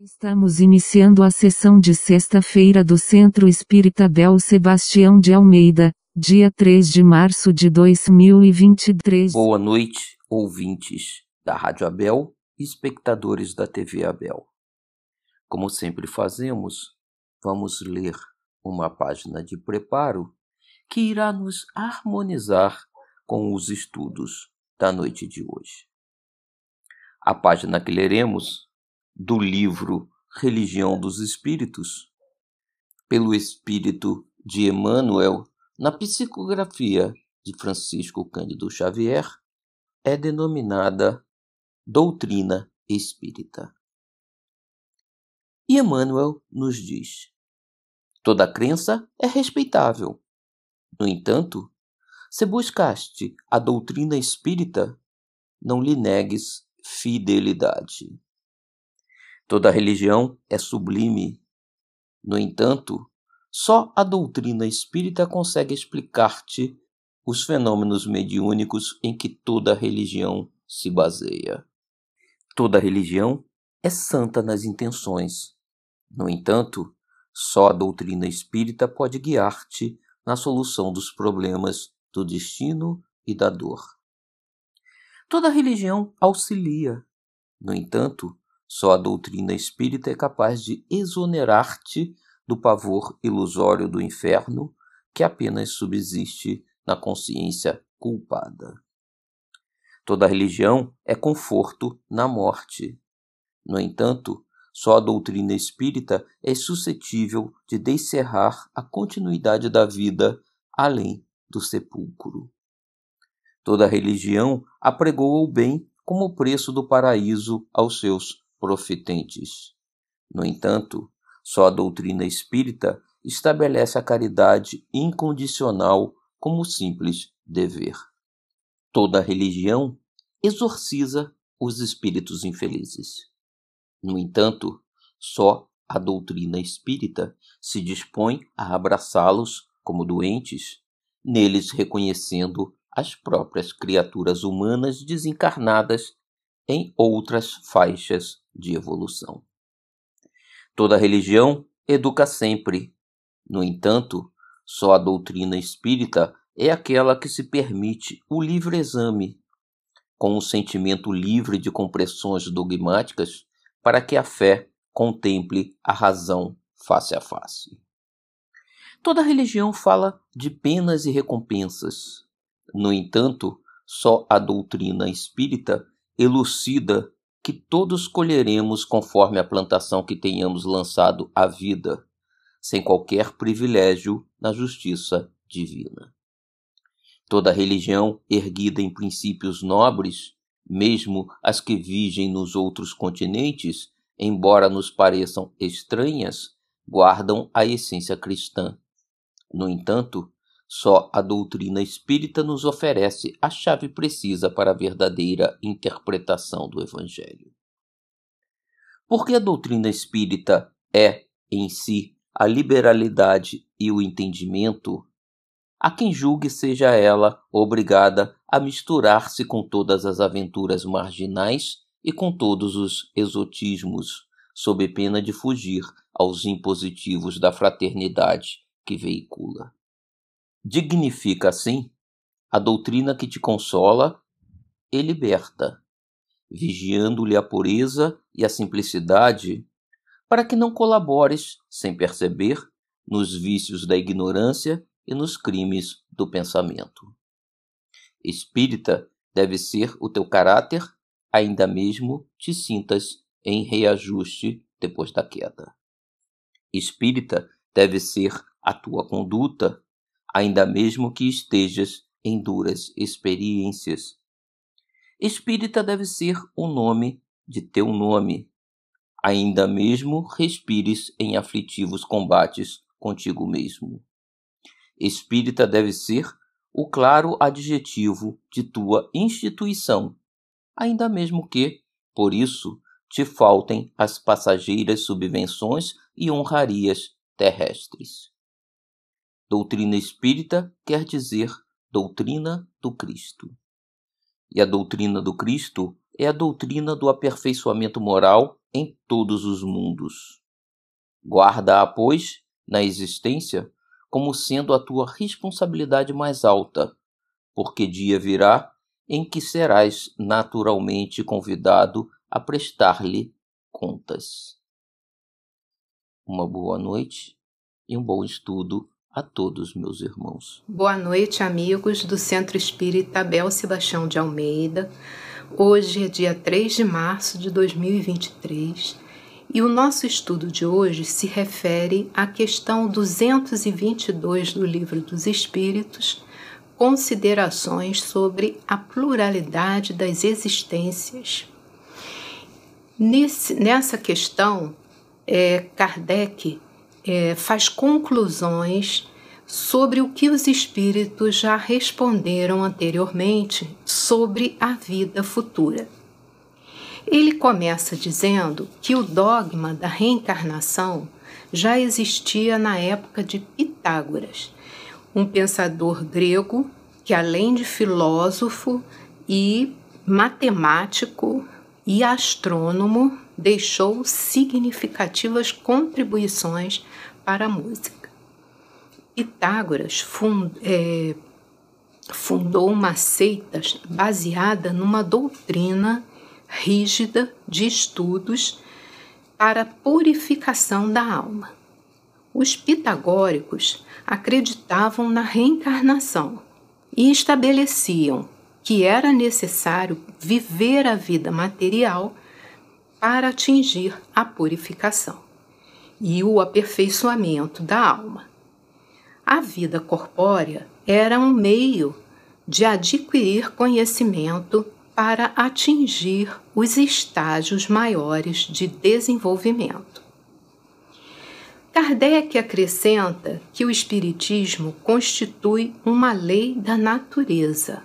Estamos iniciando a sessão de sexta-feira do Centro Espírita Bel Sebastião de Almeida, dia 3 de março de 2023. Boa noite, ouvintes da Rádio Abel e espectadores da TV Abel. Como sempre fazemos, vamos ler uma página de preparo que irá nos harmonizar com os estudos da noite de hoje. A página que leremos do livro Religião dos Espíritos, pelo Espírito de Emmanuel, na psicografia de Francisco Cândido Xavier, é denominada Doutrina Espírita. E Emmanuel nos diz: toda crença é respeitável. No entanto, se buscaste a doutrina espírita, não lhe negues fidelidade. Toda religião é sublime. No entanto, só a doutrina espírita consegue explicar-te os fenômenos mediúnicos em que toda religião se baseia. Toda religião é santa nas intenções. No entanto, só a doutrina espírita pode guiar-te na solução dos problemas do destino e da dor. Toda religião auxilia. No entanto, só a doutrina espírita é capaz de exonerar-te do pavor ilusório do inferno que apenas subsiste na consciência culpada. Toda religião é conforto na morte. No entanto, só a doutrina espírita é suscetível de descerrar a continuidade da vida além do sepulcro. Toda religião apregou o bem como preço do paraíso aos seus profetentes. No entanto, só a doutrina espírita estabelece a caridade incondicional como simples dever. Toda religião exorciza os espíritos infelizes. No entanto, só a doutrina espírita se dispõe a abraçá-los como doentes, neles reconhecendo as próprias criaturas humanas desencarnadas em outras faixas de evolução. Toda religião educa sempre. No entanto, só a doutrina espírita é aquela que se permite o livre exame, com um sentimento livre de compressões dogmáticas, para que a fé contemple a razão face a face. Toda religião fala de penas e recompensas. No entanto, só a doutrina espírita elucida que todos colheremos conforme a plantação que tenhamos lançado à vida, sem qualquer privilégio na justiça divina. Toda religião erguida em princípios nobres, mesmo as que vigem nos outros continentes, embora nos pareçam estranhas, guardam a essência cristã. No entanto, só a doutrina espírita nos oferece a chave precisa para a verdadeira interpretação do Evangelho. Porque a doutrina espírita é, em si, a liberalidade e o entendimento, há quem julgue seja ela obrigada a misturar-se com todas as aventuras marginais e com todos os exotismos, sob pena de fugir aos impositivos da fraternidade que veicula. Dignifica, assim, a doutrina que te consola e liberta, vigiando-lhe a pureza e a simplicidade, para que não colabores, sem perceber, nos vícios da ignorância e nos crimes do pensamento. Espírita deve ser o teu caráter, ainda mesmo te sintas em reajuste depois da queda. Espírita deve ser a tua conduta, ainda mesmo que estejas em duras experiências. Espírita deve ser o nome de teu nome, ainda mesmo respires em aflitivos combates contigo mesmo. Espírita deve ser o claro adjetivo de tua instituição, ainda mesmo que, por isso, te faltem as passageiras subvenções e honrarias terrestres. Doutrina espírita quer dizer doutrina do Cristo. E a doutrina do Cristo é a doutrina do aperfeiçoamento moral em todos os mundos. Guarda-a, pois, na existência como sendo a tua responsabilidade mais alta, porque dia virá em que serás naturalmente convidado a prestar-lhe contas. Uma boa noite e um bom estudo a todos meus irmãos. Boa noite, amigos do Centro Espírita Abel Sebastião de Almeida. Hoje é dia 3 de março de 2023 e o nosso estudo de hoje se refere à questão 222 do Livro dos Espíritos, Considerações sobre a pluralidade das existências. Nesse, nessa questão, é, Kardec é, faz conclusões sobre o que os espíritos já responderam anteriormente sobre a vida futura. Ele começa dizendo que o dogma da reencarnação já existia na época de Pitágoras, um pensador grego que, além de filósofo e matemático e astrônomo, deixou significativas contribuições para a música. Pitágoras fund, é, fundou uma seita baseada numa doutrina rígida de estudos para purificação da alma. Os pitagóricos acreditavam na reencarnação e estabeleciam que era necessário viver a vida material para atingir a purificação e o aperfeiçoamento da alma. A vida corpórea era um meio de adquirir conhecimento para atingir os estágios maiores de desenvolvimento. Kardec acrescenta que o Espiritismo constitui uma lei da natureza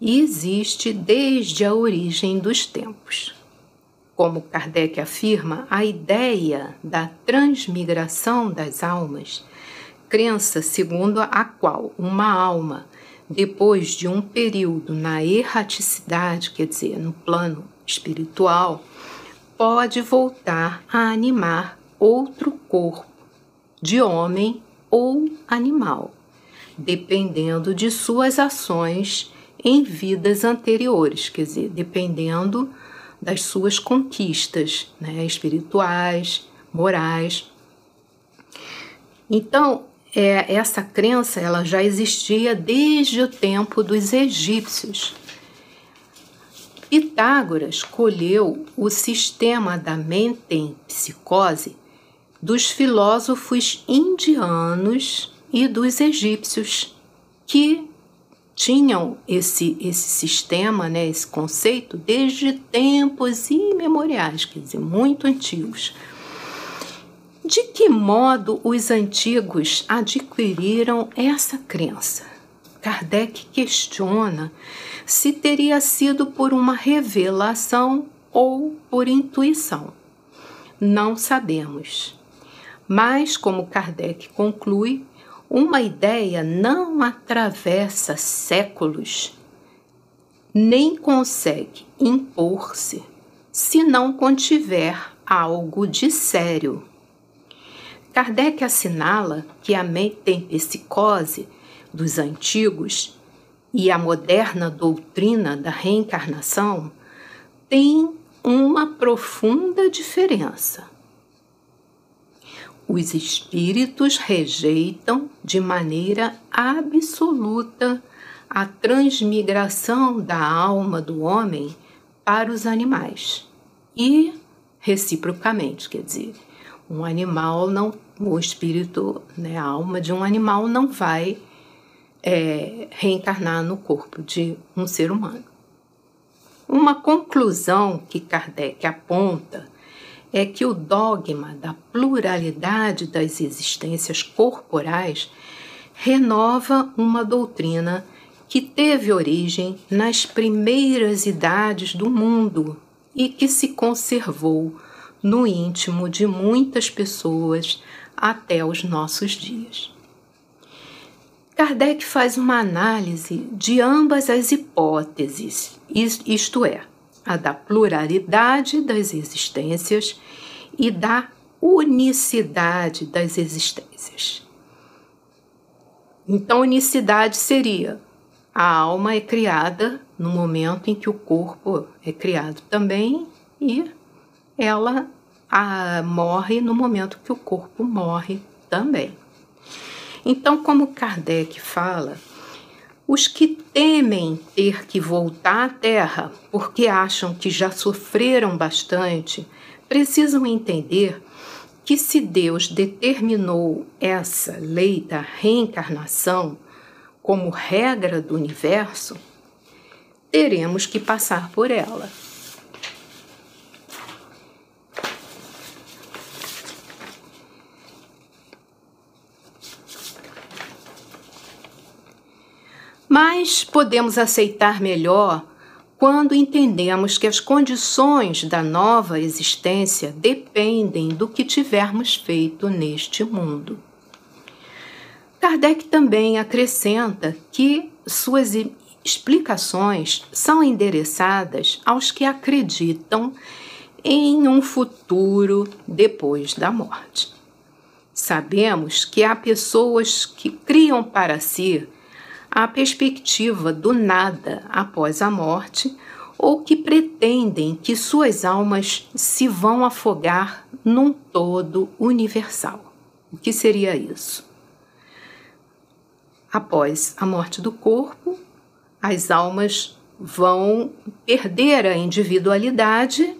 e existe desde a origem dos tempos. Como Kardec afirma, a ideia da transmigração das almas, crença segundo a qual uma alma depois de um período na erraticidade, quer dizer, no plano espiritual, pode voltar a animar outro corpo, de homem ou animal, dependendo de suas ações em vidas anteriores, quer dizer, dependendo das suas conquistas né, espirituais, morais. Então, é, essa crença ela já existia desde o tempo dos egípcios. Pitágoras colheu o sistema da mente-psicose dos filósofos indianos e dos egípcios, que tinham esse, esse sistema, né, esse conceito, desde tempos imemoriais, quer dizer, muito antigos. De que modo os antigos adquiriram essa crença? Kardec questiona se teria sido por uma revelação ou por intuição. Não sabemos. Mas, como Kardec conclui, uma ideia não atravessa séculos, nem consegue impor-se se não contiver algo de sério Kardec assinala que a metempsicose dos antigos e a moderna doutrina da reencarnação têm uma profunda diferença. Os espíritos rejeitam de maneira absoluta a transmigração da alma do homem para os animais e reciprocamente, quer dizer, um animal não, o espírito, né, a alma de um animal não vai é, reencarnar no corpo de um ser humano. Uma conclusão que Kardec aponta é que o dogma da pluralidade das existências corporais renova uma doutrina que teve origem nas primeiras idades do mundo e que se conservou no íntimo de muitas pessoas até os nossos dias. Kardec faz uma análise de ambas as hipóteses, isto é, a da pluralidade das existências e da unicidade das existências. Então, unicidade seria a alma é criada no momento em que o corpo é criado também e ela a, morre no momento que o corpo morre também. Então, como Kardec fala, os que temem ter que voltar à Terra porque acham que já sofreram bastante, precisam entender que se Deus determinou essa lei da reencarnação como regra do universo, teremos que passar por ela. Mas podemos aceitar melhor quando entendemos que as condições da nova existência dependem do que tivermos feito neste mundo. Kardec também acrescenta que suas explicações são endereçadas aos que acreditam em um futuro depois da morte. Sabemos que há pessoas que criam para si a perspectiva do nada após a morte ou que pretendem que suas almas se vão afogar num todo universal. O que seria isso? Após a morte do corpo, as almas vão perder a individualidade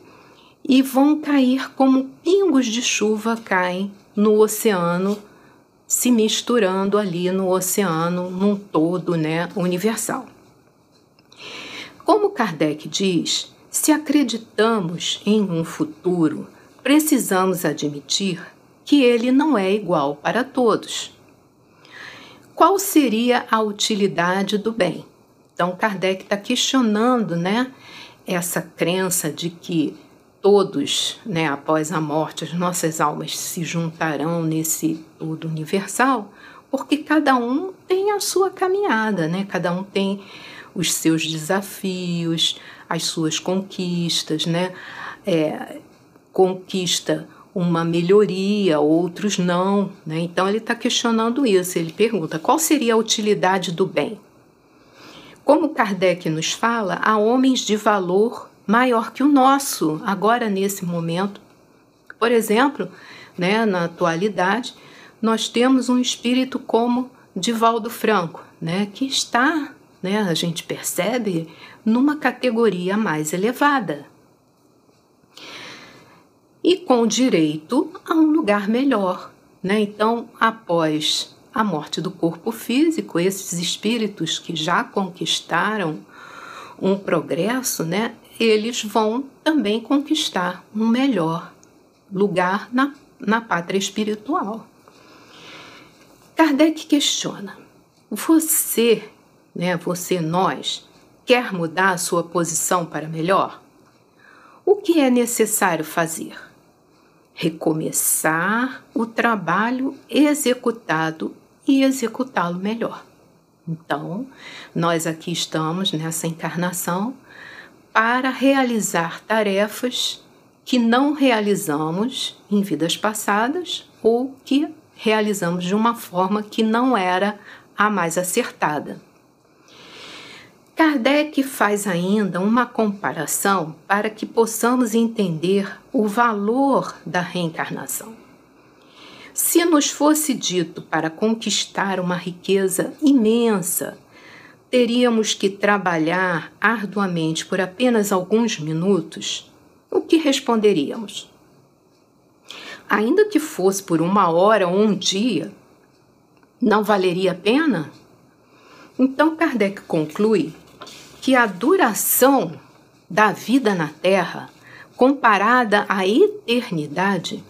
e vão cair como pingos de chuva caem no oceano se misturando ali no oceano num todo né, universal. Como Kardec diz, se acreditamos em um futuro, precisamos admitir que ele não é igual para todos. Qual seria a utilidade do bem? Então, Kardec está questionando né, essa crença de que todos, né, após a morte, as nossas almas se juntarão nesse todo universal, porque cada um tem a sua caminhada, né? Cada um tem os seus desafios, as suas conquistas, né? É, conquista uma melhoria, outros não, né? Então ele está questionando isso. Ele pergunta: qual seria a utilidade do bem? Como Kardec nos fala, há homens de valor maior que o nosso, agora nesse momento. Por exemplo, né, na atualidade, nós temos um espírito como Divaldo Franco, né, que está, né, a gente percebe, numa categoria mais elevada. E com direito a um lugar melhor. Né? Então, após a morte do corpo físico, esses espíritos que já conquistaram um progresso, né, eles vão também conquistar um melhor lugar na, na pátria espiritual. Kardec questiona: você, né, você, nós, quer mudar a sua posição para melhor? O que é necessário fazer? Recomeçar o trabalho executado e executá-lo melhor. Então, nós aqui estamos nessa encarnação para realizar tarefas que não realizamos em vidas passadas ou que realizamos de uma forma que não era a mais acertada. Kardec faz ainda uma comparação para que possamos entender o valor da reencarnação. Se nos fosse dito para conquistar uma riqueza imensa, teríamos que trabalhar arduamente por apenas alguns minutos, o que responderíamos? Ainda que fosse por uma hora ou um dia, não valeria a pena? Então Kardec conclui que a duração da vida na Terra, comparada à eternidade,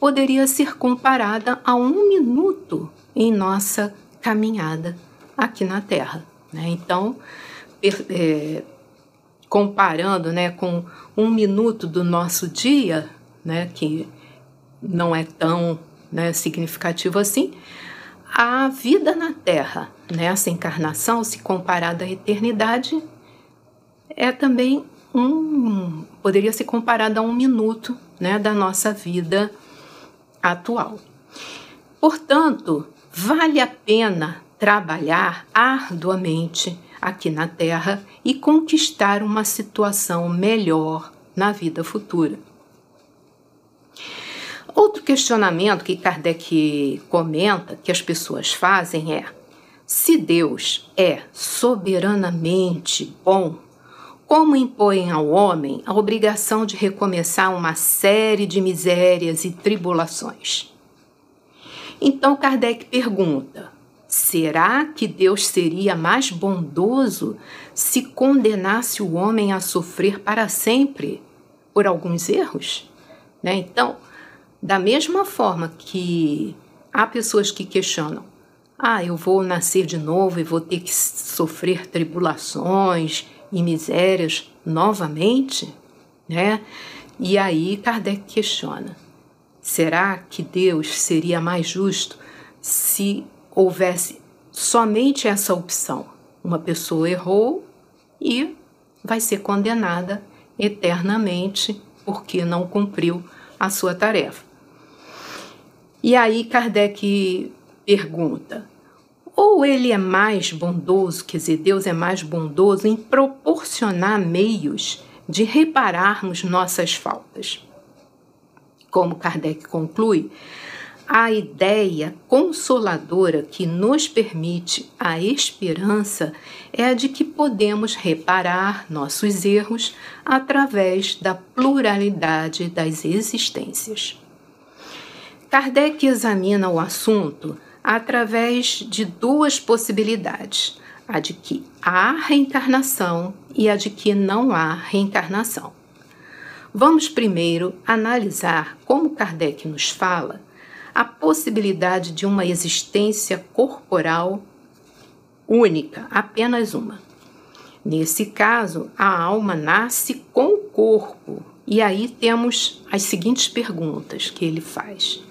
poderia ser comparada a um minuto em nossa caminhada aqui na Terra. Né? Então, é, comparando né, com um minuto do nosso dia, né, que não é tão né, significativo assim, a vida na Terra, nessa né, encarnação, se comparada à eternidade, é também um poderia ser comparada a um minuto né, da nossa vida atual. Portanto, vale a pena trabalhar arduamente aqui na Terra e conquistar uma situação melhor na vida futura. Outro questionamento que Kardec comenta que as pessoas fazem é: se Deus é soberanamente bom, como impõe ao homem a obrigação de recomeçar uma série de misérias e tribulações? Então Kardec pergunta: será que Deus seria mais bondoso se condenasse o homem a sofrer para sempre por alguns erros? Né? Então, da mesma forma que há pessoas que questionam: ah, eu vou nascer de novo e vou ter que sofrer tribulações e misérias novamente, né? E aí Kardec questiona: será que Deus seria mais justo se houvesse somente essa opção? Uma pessoa errou e vai ser condenada eternamente porque não cumpriu a sua tarefa. E aí Kardec pergunta: ou ele é mais bondoso, quer dizer, Deus é mais bondoso em proporcionar meios de repararmos nossas faltas. Como Kardec conclui, a ideia consoladora que nos permite a esperança é a de que podemos reparar nossos erros através da pluralidade das existências. Kardec examina o assunto através de duas possibilidades: a de que há reencarnação e a de que não há reencarnação. Vamos primeiro analisar como Kardec nos fala a possibilidade de uma existência corporal única, apenas uma. Nesse caso, a alma nasce com o corpo. E aí temos as seguintes perguntas que ele faz.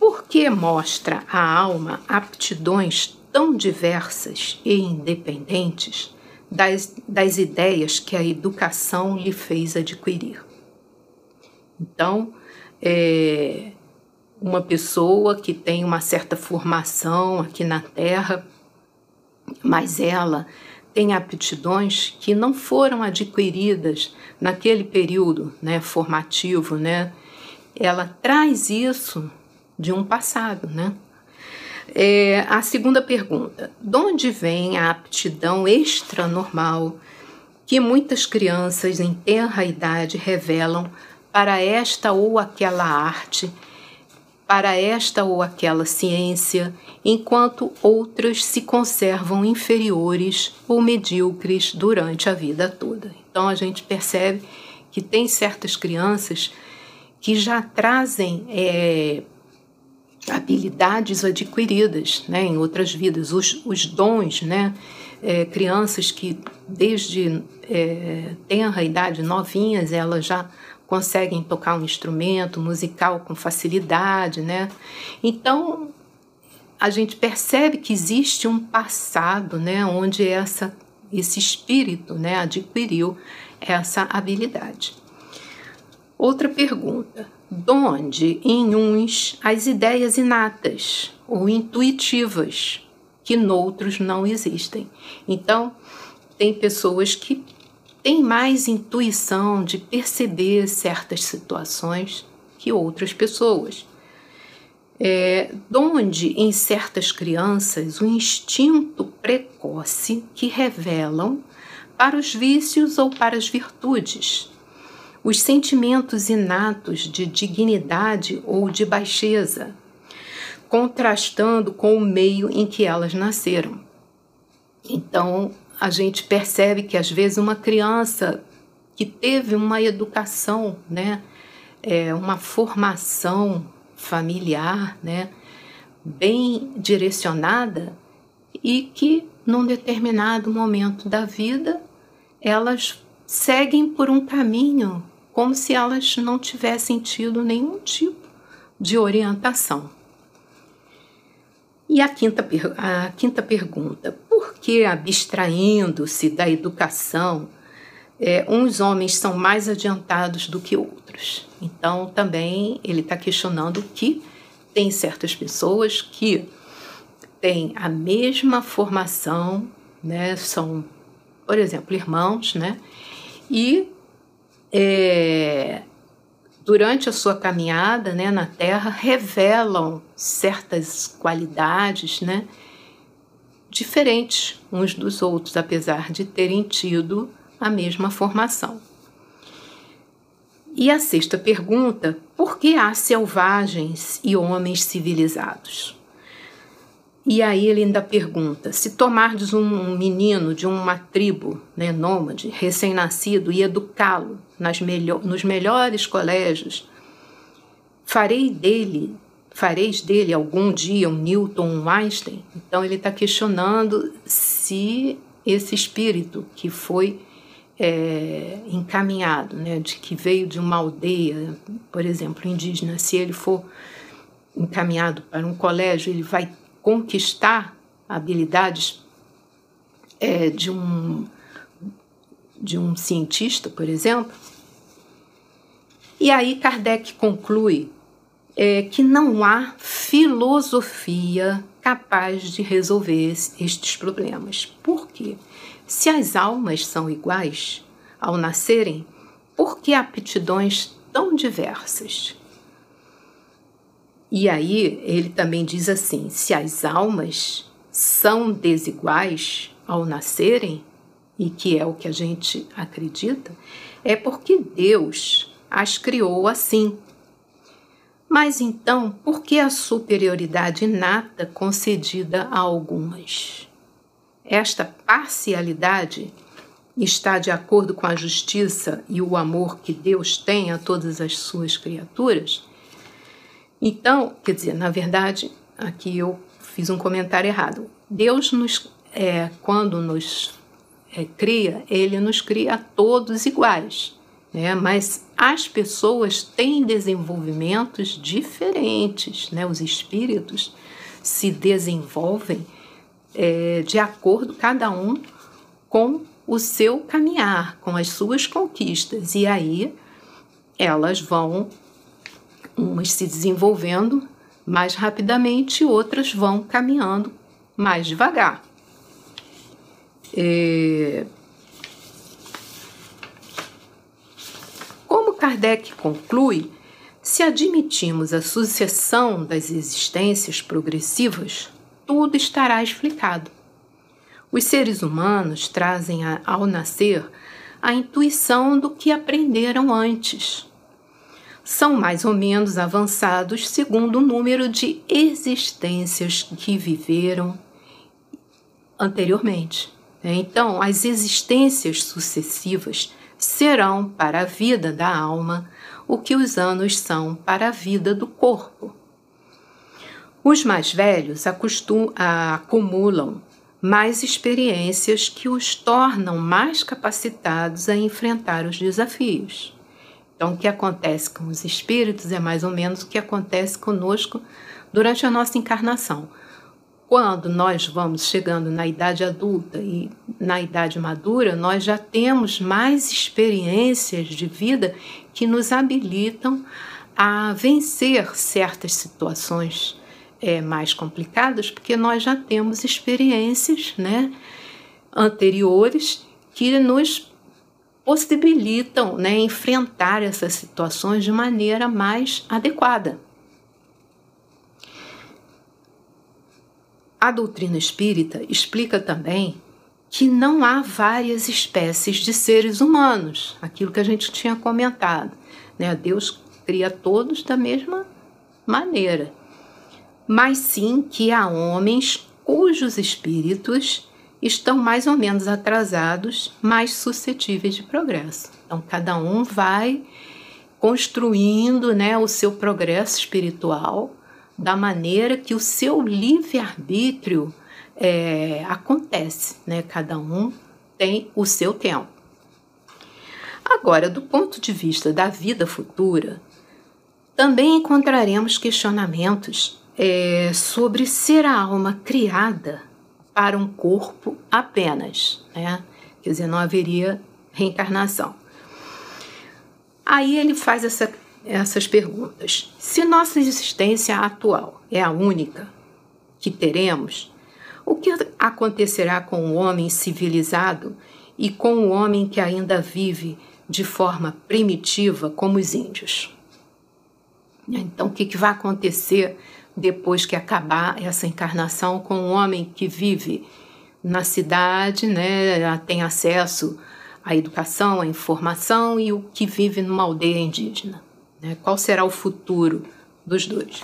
Por que mostra a alma aptidões tão diversas e independentes das, das ideias que a educação lhe fez adquirir? Então, é, uma pessoa que tem uma certa formação aqui na Terra, mas ela tem aptidões que não foram adquiridas naquele período né, formativo, né? Ela traz isso de um passado, né? É, a segunda pergunta: de onde vem a aptidão extranormal que muitas crianças em tenra idade revelam para esta ou aquela arte, para esta ou aquela ciência, enquanto outras se conservam inferiores ou medíocres durante a vida toda? Então a gente percebe que tem certas crianças que já trazem é, habilidades adquiridas né, em outras vidas, os, os dons, né? É, crianças que desde é, tenra idade, novinhas, elas já conseguem tocar um instrumento musical com facilidade, né? Então a gente percebe que existe um passado, né, onde essa esse espírito, né, adquiriu essa habilidade. Outra pergunta: donde em uns as ideias inatas ou intuitivas que noutros não existem. Então, tem pessoas que têm mais intuição de perceber certas situações que outras pessoas. É, donde em certas crianças o instinto precoce que revelam para os vícios ou para as virtudes os sentimentos inatos de dignidade ou de baixeza, contrastando com o meio em que elas nasceram. Então, a gente percebe que às vezes uma criança que teve uma educação, né, é, uma formação familiar, né, bem direcionada e que num determinado momento da vida elas seguem por um caminho como se elas não tivessem tido nenhum tipo de orientação. E a quinta, a quinta pergunta: por que, abstraindo-se da educação, é, uns homens são mais adiantados do que outros. Então, também ele está questionando que tem certas pessoas que têm a mesma formação, né? São, por exemplo, irmãos, né? E é, durante a sua caminhada né, na Terra, revelam certas qualidades né, diferentes uns dos outros, apesar de terem tido a mesma formação. E a sexta pergunta: por que há selvagens e homens civilizados? E aí ele ainda pergunta: se tomardes um menino de uma tribo né, nômade, recém-nascido, e educá-lo melhor, nos melhores colégios, farei dele, fareis dele algum dia um Newton, um Einstein? Então ele está questionando se esse espírito que foi é, encaminhado, né, de que veio de uma aldeia, por exemplo, indígena, se ele for encaminhado para um colégio, ele vai conquistar habilidades é, de um de um cientista, por exemplo. E aí Kardec conclui é, que não há filosofia capaz de resolver estes problemas. Por quê? Se as almas são iguais ao nascerem, por que aptidões tão diversas? E aí ele também diz assim: se as almas são desiguais ao nascerem, e que é o que a gente acredita, é porque Deus as criou assim. Mas então, por que a superioridade inata concedida a algumas? Esta parcialidade está de acordo com a justiça e o amor que Deus tem a todas as suas criaturas? Então, quer dizer, na verdade, aqui eu fiz um comentário errado. Deus nos, é, quando nos é, cria, ele nos cria todos iguais, né? Mas as pessoas têm desenvolvimentos diferentes, né? Os espíritos se desenvolvem é, de acordo cada um com o seu caminhar, com as suas conquistas e aí elas vão umas se desenvolvendo mais rapidamente, outras vão caminhando mais devagar. É... Kardec conclui, se admitimos a sucessão das existências progressivas, tudo estará explicado. Os seres humanos trazem ao nascer a intuição do que aprenderam antes são mais ou menos avançados segundo o número de existências que viveram anteriormente. Então, as existências sucessivas serão para a vida da alma o que os anos são para a vida do corpo. Os mais velhos acostum, acumulam mais experiências que os tornam mais capacitados a enfrentar os desafios. Então, o que acontece com os espíritos é mais ou menos o que acontece conosco durante a nossa encarnação. Quando nós vamos chegando na idade adulta e na idade madura, nós já temos mais experiências de vida que nos habilitam a vencer certas situações é, mais complicadas, porque nós já temos experiências né, anteriores que nos possibilitam né, enfrentar essas situações de maneira mais adequada. A doutrina espírita explica também que não há várias espécies de seres humanos, aquilo que a gente tinha comentado. Né? Deus cria todos da mesma maneira, mas sim que há homens cujos espíritos estão mais ou menos atrasados, mais suscetíveis de progresso. Então, cada um vai construindo né, o seu progresso espiritual da maneira que o seu livre-arbítrio é, acontece. Né? Cada um tem o seu tempo. Agora, do ponto de vista da vida futura, também encontraremos questionamentos é, sobre ser a alma criada para um corpo apenas, né? Quer dizer, não haveria reencarnação. Aí ele faz essa, essas perguntas. Se nossa existência atual é a única que teremos, o que acontecerá com o homem civilizado e com o homem que ainda vive de forma primitiva, como os índios? Então, o que, vai acontecer depois que acabar essa encarnação com o homem que vive na cidade, né, tem acesso à educação, à informação e o que vive numa aldeia indígena? Né? Qual será o futuro dos dois?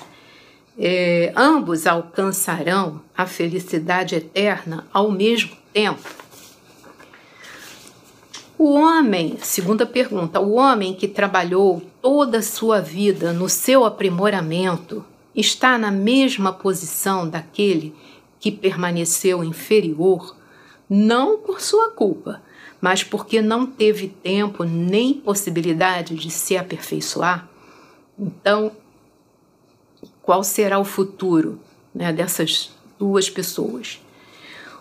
É, ambos alcançarão a felicidade eterna ao mesmo tempo? O homem, segunda pergunta, o homem que trabalhou toda a sua vida no seu aprimoramento está na mesma posição daquele que permaneceu inferior, não por sua culpa, mas porque não teve tempo nem possibilidade de se aperfeiçoar? Então, qual será o futuro né, dessas duas pessoas?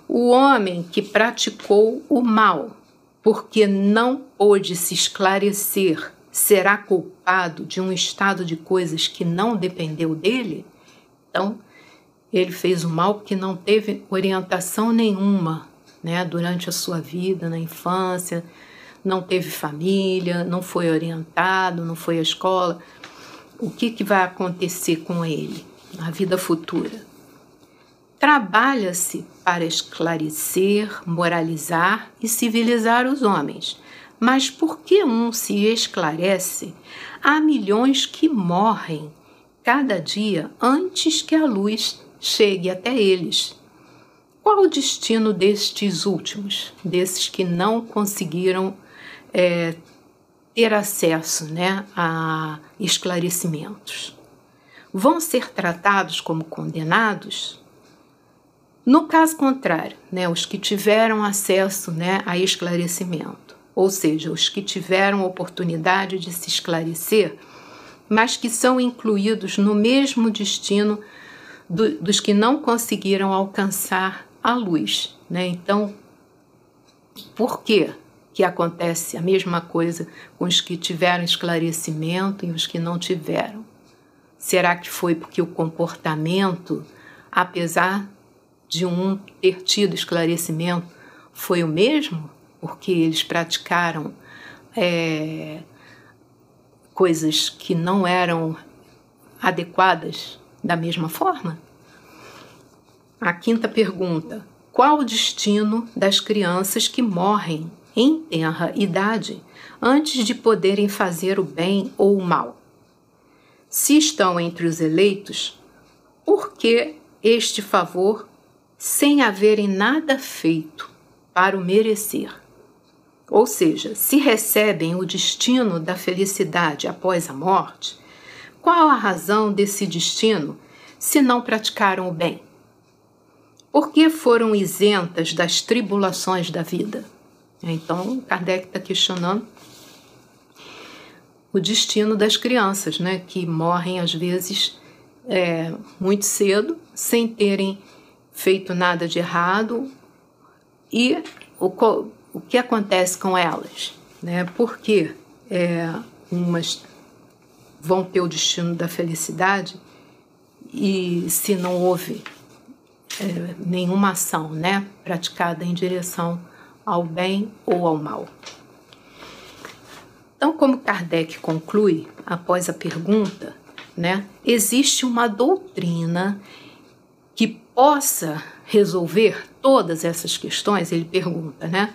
O homem que praticou o mal porque não pôde se esclarecer, será culpado de um estado de coisas que não dependeu dele? Então, ele fez o mal porque não teve orientação nenhuma né, durante a sua vida, na infância, não teve família, não foi orientado, não foi à escola. O que, que vai acontecer com ele na vida futura? Trabalha-se para esclarecer, moralizar e civilizar os homens. Mas por que um se esclarece? Há milhões que morrem cada dia antes que a luz chegue até eles. Qual o destino destes últimos, desses que não conseguiram é, ter acesso né, a esclarecimentos? Vão ser tratados como condenados? No caso contrário, né, os que tiveram acesso né, a esclarecimento, ou seja, os que tiveram oportunidade de se esclarecer, mas que são incluídos no mesmo destino do, dos que não conseguiram alcançar a luz. Né? Então, por que, que acontece a mesma coisa com os que tiveram esclarecimento e os que não tiveram? Será que foi porque o comportamento, apesar de um ter tido esclarecimento foi o mesmo, porque eles praticaram é, coisas que não eram adequadas da mesma forma? A quinta pergunta: qual o destino das crianças que morrem em tenra idade antes de poderem fazer o bem ou o mal? Se estão entre os eleitos, por que este favor sem haverem nada feito para o merecer. Ou seja, se recebem o destino da felicidade após a morte, qual a razão desse destino se não praticaram o bem? Por que foram isentas das tribulações da vida? Então, Kardec está questionando o destino das crianças, né, que morrem às vezes é, muito cedo, sem terem feito nada de errado e o, o que acontece com elas, né? Porque é, umas vão ter o destino da felicidade e se não houve é, nenhuma ação, né, praticada em direção ao bem ou ao mal. Então, como Kardec conclui após a pergunta, né, existe uma doutrina que possa resolver todas essas questões, ele pergunta, né?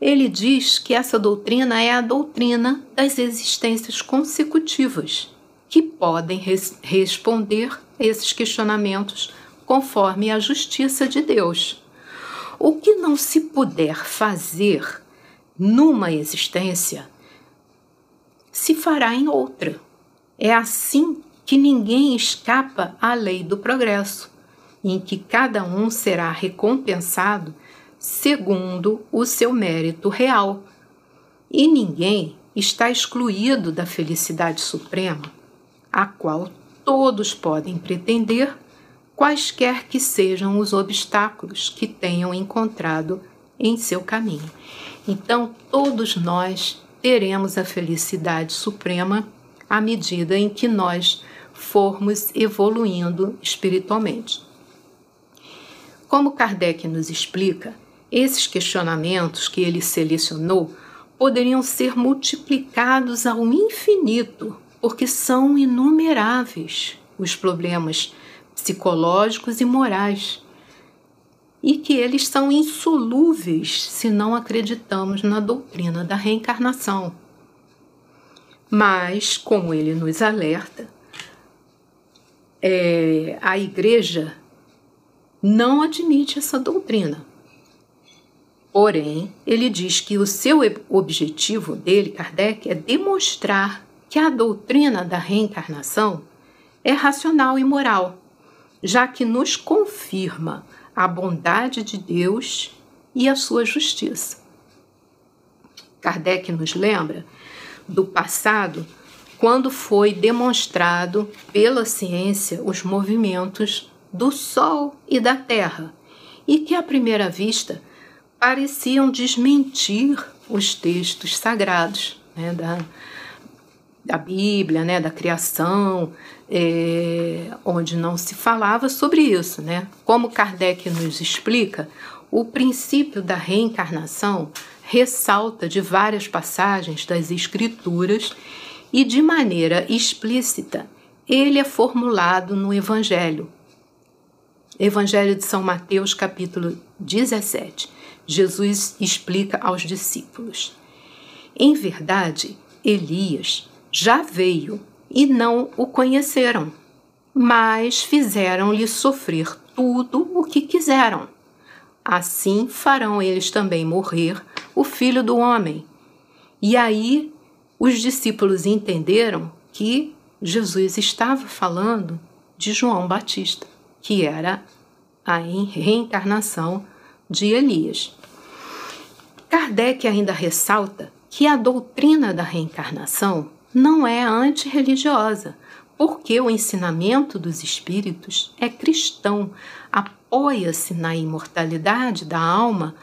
Ele diz que essa doutrina é a doutrina das existências consecutivas, que podem res responder esses questionamentos conforme a justiça de Deus. O que não se puder fazer numa existência, se fará em outra. É assim que ninguém escapa à lei do progresso em que cada um será recompensado segundo o seu mérito real. E ninguém está excluído da felicidade suprema, a qual todos podem pretender, quaisquer que sejam os obstáculos que tenham encontrado em seu caminho. Então, todos nós teremos a felicidade suprema à medida em que nós formos evoluindo espiritualmente. Como Kardec nos explica, esses questionamentos que ele selecionou poderiam ser multiplicados ao infinito, porque são inumeráveis os problemas psicológicos e morais, e que eles são insolúveis se não acreditamos na doutrina da reencarnação. Mas, como ele nos alerta, é, a Igreja não admite essa doutrina. Porém, ele diz que o seu objetivo dele, Kardec, é demonstrar que a doutrina da reencarnação é racional e moral, já que nos confirma a bondade de Deus e a sua justiça. Kardec nos lembra do passado quando foi demonstrado pela ciência os movimentos do Sol e da Terra, e que à primeira vista pareciam desmentir os textos sagrados né, da, da Bíblia, né, da criação, é, onde não se falava sobre isso. Né? Como Kardec nos explica, o princípio da reencarnação ressalta de várias passagens das Escrituras e, de maneira explícita, ele é formulado no Evangelho. Evangelho de São Mateus, capítulo 17. Jesus explica aos discípulos: Em verdade, Elias já veio e não o conheceram, mas fizeram-lhe sofrer tudo o que quiseram. Assim farão eles também morrer o filho do homem. E aí os discípulos entenderam que Jesus estava falando de João Batista, que era a reencarnação de Elias. Kardec ainda ressalta que a doutrina da reencarnação não é antirreligiosa, porque o ensinamento dos espíritos é cristão, apoia-se na imortalidade da alma,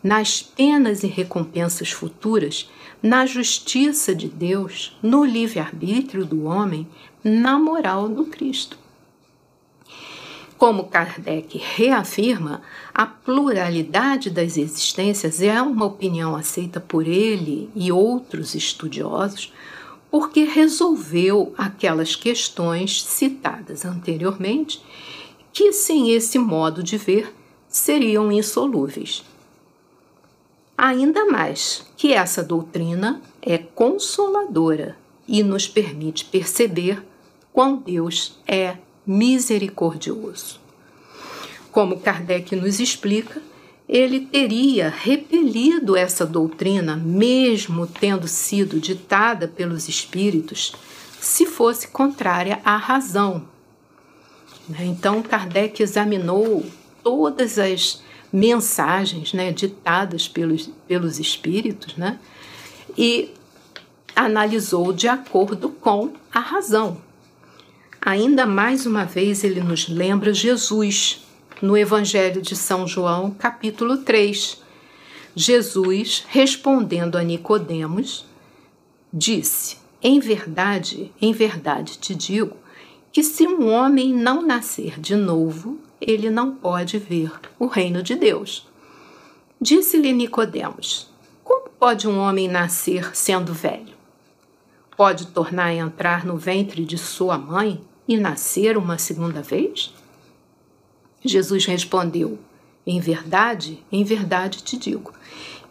nas penas e recompensas futuras, na justiça de Deus, no livre-arbítrio do homem, na moral do Cristo. Como Kardec reafirma, a pluralidade das existências é uma opinião aceita por ele e outros estudiosos, porque resolveu aquelas questões citadas anteriormente, que sem esse modo de ver seriam insolúveis. Ainda mais que essa doutrina é consoladora e nos permite perceber quão Deus é misericordioso. Como Kardec nos explica, ele teria repelido essa doutrina, mesmo tendo sido ditada pelos espíritos, se fosse contrária à razão. Né? Então, Kardec examinou todas as mensagens né, ditadas pelos, pelos espíritos né, e analisou de acordo com a razão. Ainda mais uma vez ele nos lembra Jesus no Evangelho de São João, capítulo 3. Jesus, respondendo a Nicodemos, disse: Em verdade, em verdade te digo que se um homem não nascer de novo, ele não pode ver o reino de Deus. Disse-lhe Nicodemos: Como pode um homem nascer sendo velho? Pode tornar a entrar no ventre de sua mãe e nascer uma segunda vez? Jesus respondeu: Em verdade, em verdade te digo,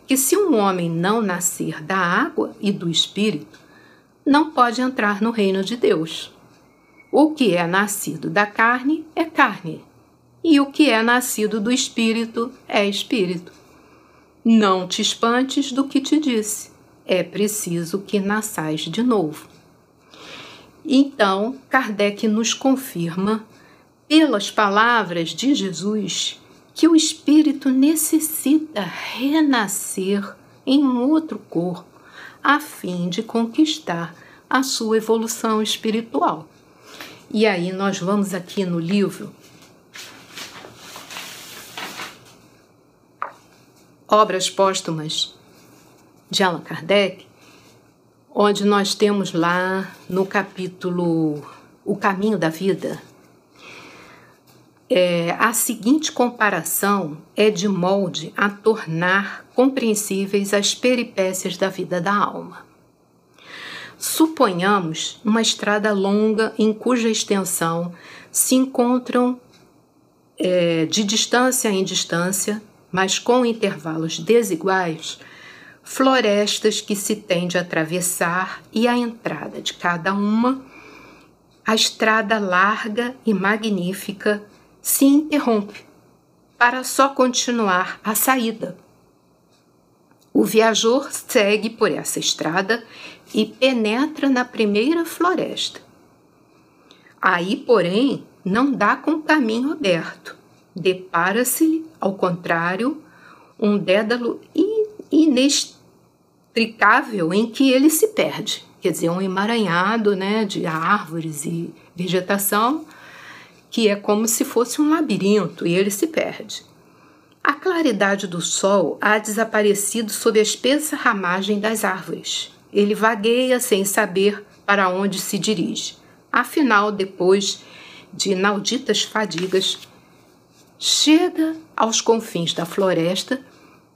que se um homem não nascer da água e do espírito, não pode entrar no reino de Deus. O que é nascido da carne é carne, e o que é nascido do espírito é espírito. Não te espantes do que te disse, é preciso que nasçais de novo. Então, Kardec nos confirma, pelas palavras de Jesus, que o espírito necessita renascer em um outro corpo a fim de conquistar a sua evolução espiritual. E aí nós vamos aqui no livro Obras Póstumas de Allan Kardec, onde nós temos lá no capítulo O Caminho da Vida, é, a seguinte comparação é de molde a tornar compreensíveis as peripécias da vida da alma. Suponhamos uma estrada longa em cuja extensão se encontram é, de distância em distância, mas com intervalos desiguais, florestas que se tende a atravessar e a entrada de cada uma, a estrada larga e magnífica se interrompe para só continuar a saída. O viajor segue por essa estrada e penetra na primeira floresta. Aí, porém, não dá com caminho aberto. Depara-se, ao contrário, um dédalo inextricável em que ele se perde. Quer dizer, um emaranhado né, de árvores e vegetação que é como se fosse um labirinto e ele se perde. A claridade do sol há desaparecido sob a espessa ramagem das árvores. Ele vagueia sem saber para onde se dirige. Afinal, depois de inauditas fadigas, chega aos confins da floresta,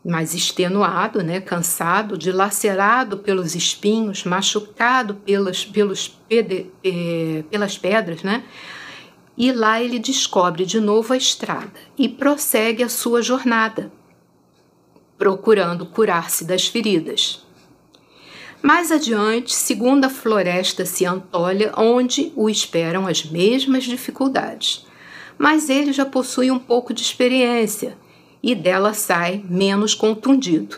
mas extenuado, né, cansado, dilacerado pelos espinhos, machucado pelas, pelos pede, eh, pelas pedras, né, e lá ele descobre de novo a estrada e prossegue a sua jornada, procurando curar-se das feridas. Mais adiante, segunda floresta se antolha, onde o esperam as mesmas dificuldades. Mas ele já possui um pouco de experiência e dela sai menos contundido.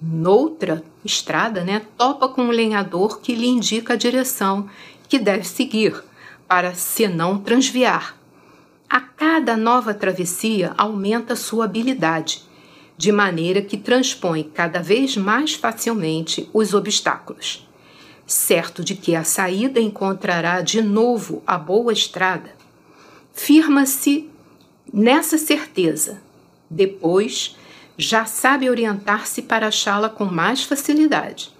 Noutra estrada, né, topa com um lenhador que lhe indica a direção que deve seguir para se não transviar. A cada nova travessia aumenta sua habilidade, de maneira que transpõe cada vez mais facilmente os obstáculos. Certo de que a saída encontrará de novo a boa estrada, firma-se nessa certeza. Depois, já sabe orientar-se para achá-la com mais facilidade.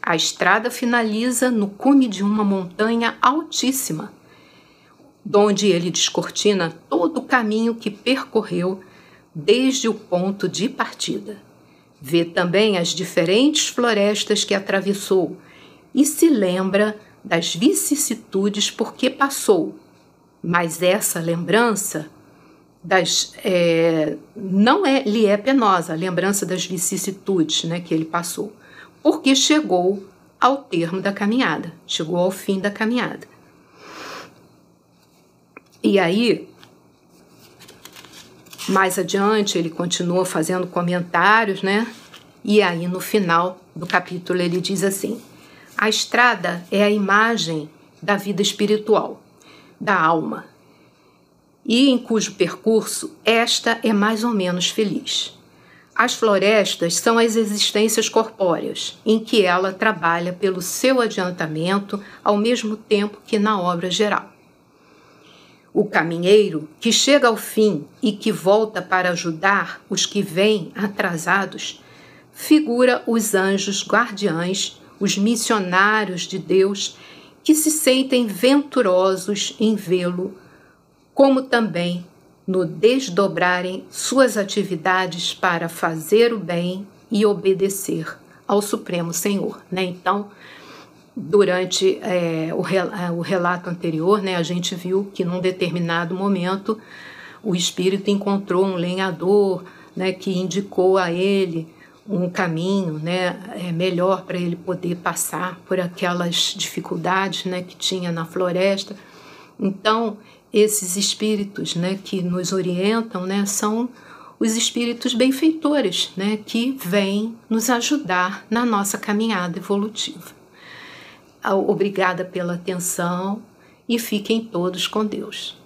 A estrada finaliza no cume de uma montanha altíssima donde ele descortina todo o caminho que percorreu desde o ponto de partida. Vê também as diferentes florestas que atravessou e se lembra das vicissitudes por que passou. Mas essa lembrança das, é, não é, lhe é penosa, a lembrança das vicissitudes né, que ele passou, porque chegou ao termo da caminhada, chegou ao fim da caminhada. E aí, mais adiante, ele continua fazendo comentários, né? E aí, no final do capítulo, ele diz assim: A estrada é a imagem da vida espiritual, da alma, e em cujo percurso esta é mais ou menos feliz. As florestas são as existências corpóreas, em que ela trabalha pelo seu adiantamento ao mesmo tempo que na obra geral. O caminheiro que chega ao fim e que volta para ajudar os que vêm atrasados, figura os anjos guardiães, os missionários de Deus, que se sentem venturosos em vê-lo, como também no desdobrarem suas atividades para fazer o bem e obedecer ao Supremo Senhor. Né? Então, durante é, o, é, o relato anterior, né, a gente viu que num determinado momento o espírito encontrou um lenhador né, que indicou a ele um caminho né, é, melhor para ele poder passar por aquelas dificuldades né, que tinha na floresta. Então, esses espíritos né, que nos orientam né, são os espíritos benfeitores né, que vêm nos ajudar na nossa caminhada evolutiva. Obrigada pela atenção e fiquem todos com Deus.